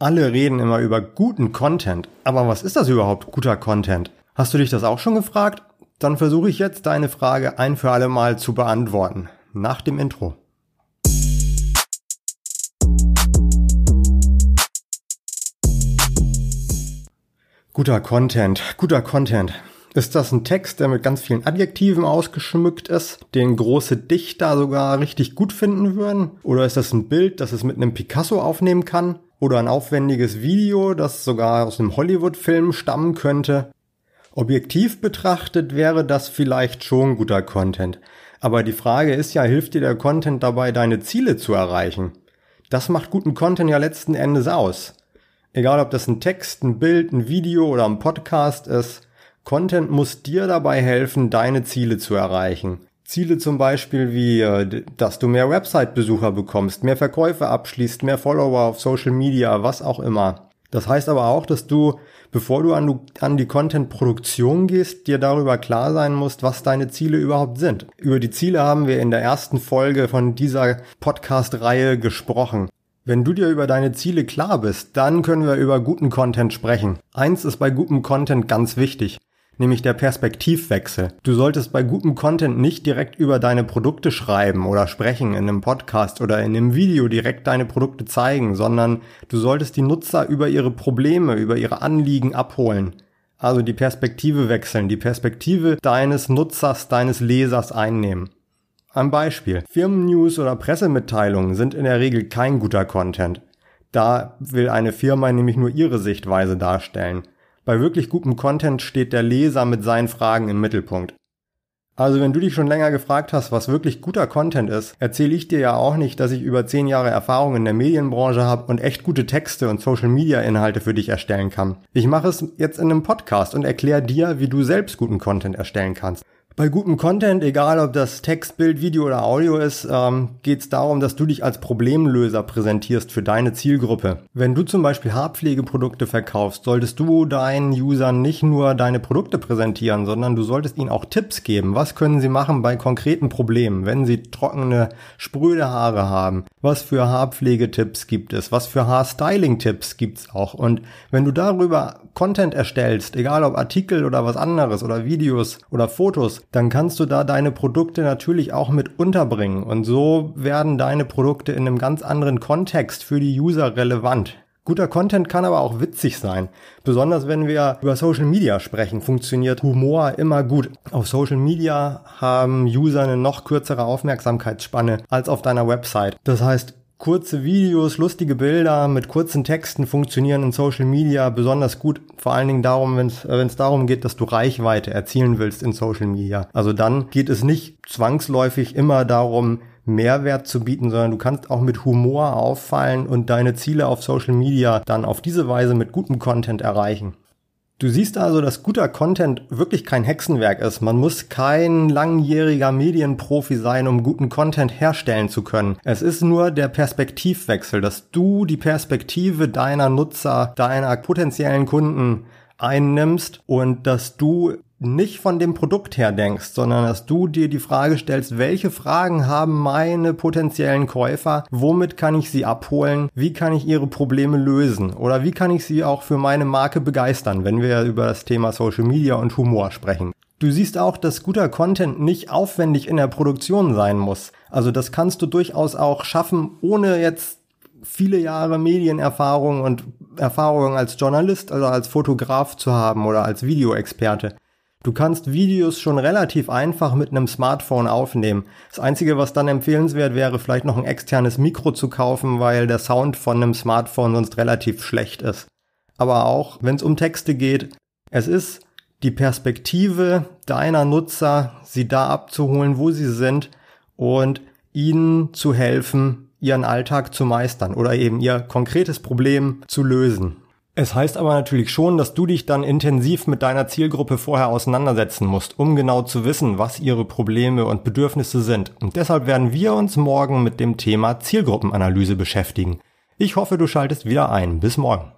Alle reden immer über guten Content, aber was ist das überhaupt, guter Content? Hast du dich das auch schon gefragt? Dann versuche ich jetzt deine Frage ein für alle Mal zu beantworten. Nach dem Intro. Guter Content, guter Content. Ist das ein Text, der mit ganz vielen Adjektiven ausgeschmückt ist, den große Dichter sogar richtig gut finden würden? Oder ist das ein Bild, das es mit einem Picasso aufnehmen kann? Oder ein aufwendiges Video, das sogar aus einem Hollywood-Film stammen könnte. Objektiv betrachtet wäre das vielleicht schon guter Content. Aber die Frage ist ja, hilft dir der Content dabei, deine Ziele zu erreichen? Das macht guten Content ja letzten Endes aus. Egal ob das ein Text, ein Bild, ein Video oder ein Podcast ist, Content muss dir dabei helfen, deine Ziele zu erreichen. Ziele zum Beispiel wie, äh, dass du mehr Website-Besucher bekommst, mehr Verkäufe abschließt, mehr Follower auf Social Media, was auch immer. Das heißt aber auch, dass du, bevor du an, an die Content-Produktion gehst, dir darüber klar sein musst, was deine Ziele überhaupt sind. Über die Ziele haben wir in der ersten Folge von dieser Podcast-Reihe gesprochen. Wenn du dir über deine Ziele klar bist, dann können wir über guten Content sprechen. Eins ist bei gutem Content ganz wichtig nämlich der Perspektivwechsel. Du solltest bei gutem Content nicht direkt über deine Produkte schreiben oder sprechen in einem Podcast oder in einem Video direkt deine Produkte zeigen, sondern du solltest die Nutzer über ihre Probleme, über ihre Anliegen abholen. Also die Perspektive wechseln, die Perspektive deines Nutzers, deines Lesers einnehmen. Ein Beispiel. Firmennews oder Pressemitteilungen sind in der Regel kein guter Content. Da will eine Firma nämlich nur ihre Sichtweise darstellen. Bei wirklich gutem Content steht der Leser mit seinen Fragen im Mittelpunkt. Also wenn du dich schon länger gefragt hast, was wirklich guter Content ist, erzähle ich dir ja auch nicht, dass ich über zehn Jahre Erfahrung in der Medienbranche habe und echt gute Texte und Social-Media-Inhalte für dich erstellen kann. Ich mache es jetzt in einem Podcast und erkläre dir, wie du selbst guten Content erstellen kannst. Bei gutem Content, egal ob das Text, Bild, Video oder Audio ist, ähm, geht es darum, dass du dich als Problemlöser präsentierst für deine Zielgruppe. Wenn du zum Beispiel Haarpflegeprodukte verkaufst, solltest du deinen Usern nicht nur deine Produkte präsentieren, sondern du solltest ihnen auch Tipps geben. Was können sie machen bei konkreten Problemen, wenn sie trockene, spröde Haare haben? Was für Haarpflegetipps gibt es? Was für Haarstyling-Tipps gibt's auch? Und wenn du darüber Content erstellst, egal ob Artikel oder was anderes oder Videos oder Fotos, dann kannst du da deine Produkte natürlich auch mit unterbringen. Und so werden deine Produkte in einem ganz anderen Kontext für die User relevant. Guter Content kann aber auch witzig sein. Besonders wenn wir über Social Media sprechen, funktioniert Humor immer gut. Auf Social Media haben User eine noch kürzere Aufmerksamkeitsspanne als auf deiner Website. Das heißt, Kurze Videos, lustige Bilder mit kurzen Texten funktionieren in Social Media besonders gut. Vor allen Dingen darum, wenn es äh, darum geht, dass du Reichweite erzielen willst in Social Media. Also dann geht es nicht zwangsläufig immer darum, Mehrwert zu bieten, sondern du kannst auch mit Humor auffallen und deine Ziele auf Social Media dann auf diese Weise mit gutem Content erreichen. Du siehst also, dass guter Content wirklich kein Hexenwerk ist. Man muss kein langjähriger Medienprofi sein, um guten Content herstellen zu können. Es ist nur der Perspektivwechsel, dass du die Perspektive deiner Nutzer, deiner potenziellen Kunden einnimmst und dass du nicht von dem Produkt her denkst, sondern dass du dir die Frage stellst, welche Fragen haben meine potenziellen Käufer, womit kann ich sie abholen, wie kann ich ihre Probleme lösen oder wie kann ich sie auch für meine Marke begeistern, wenn wir über das Thema Social Media und Humor sprechen. Du siehst auch, dass guter Content nicht aufwendig in der Produktion sein muss. Also das kannst du durchaus auch schaffen, ohne jetzt viele Jahre Medienerfahrung und Erfahrung als Journalist, also als Fotograf zu haben oder als Videoexperte. Du kannst Videos schon relativ einfach mit einem Smartphone aufnehmen. Das Einzige, was dann empfehlenswert wäre, vielleicht noch ein externes Mikro zu kaufen, weil der Sound von einem Smartphone sonst relativ schlecht ist. Aber auch, wenn es um Texte geht, es ist die Perspektive deiner Nutzer, sie da abzuholen, wo sie sind und ihnen zu helfen, ihren Alltag zu meistern oder eben ihr konkretes Problem zu lösen. Es heißt aber natürlich schon, dass du dich dann intensiv mit deiner Zielgruppe vorher auseinandersetzen musst, um genau zu wissen, was ihre Probleme und Bedürfnisse sind. Und deshalb werden wir uns morgen mit dem Thema Zielgruppenanalyse beschäftigen. Ich hoffe, du schaltest wieder ein. Bis morgen.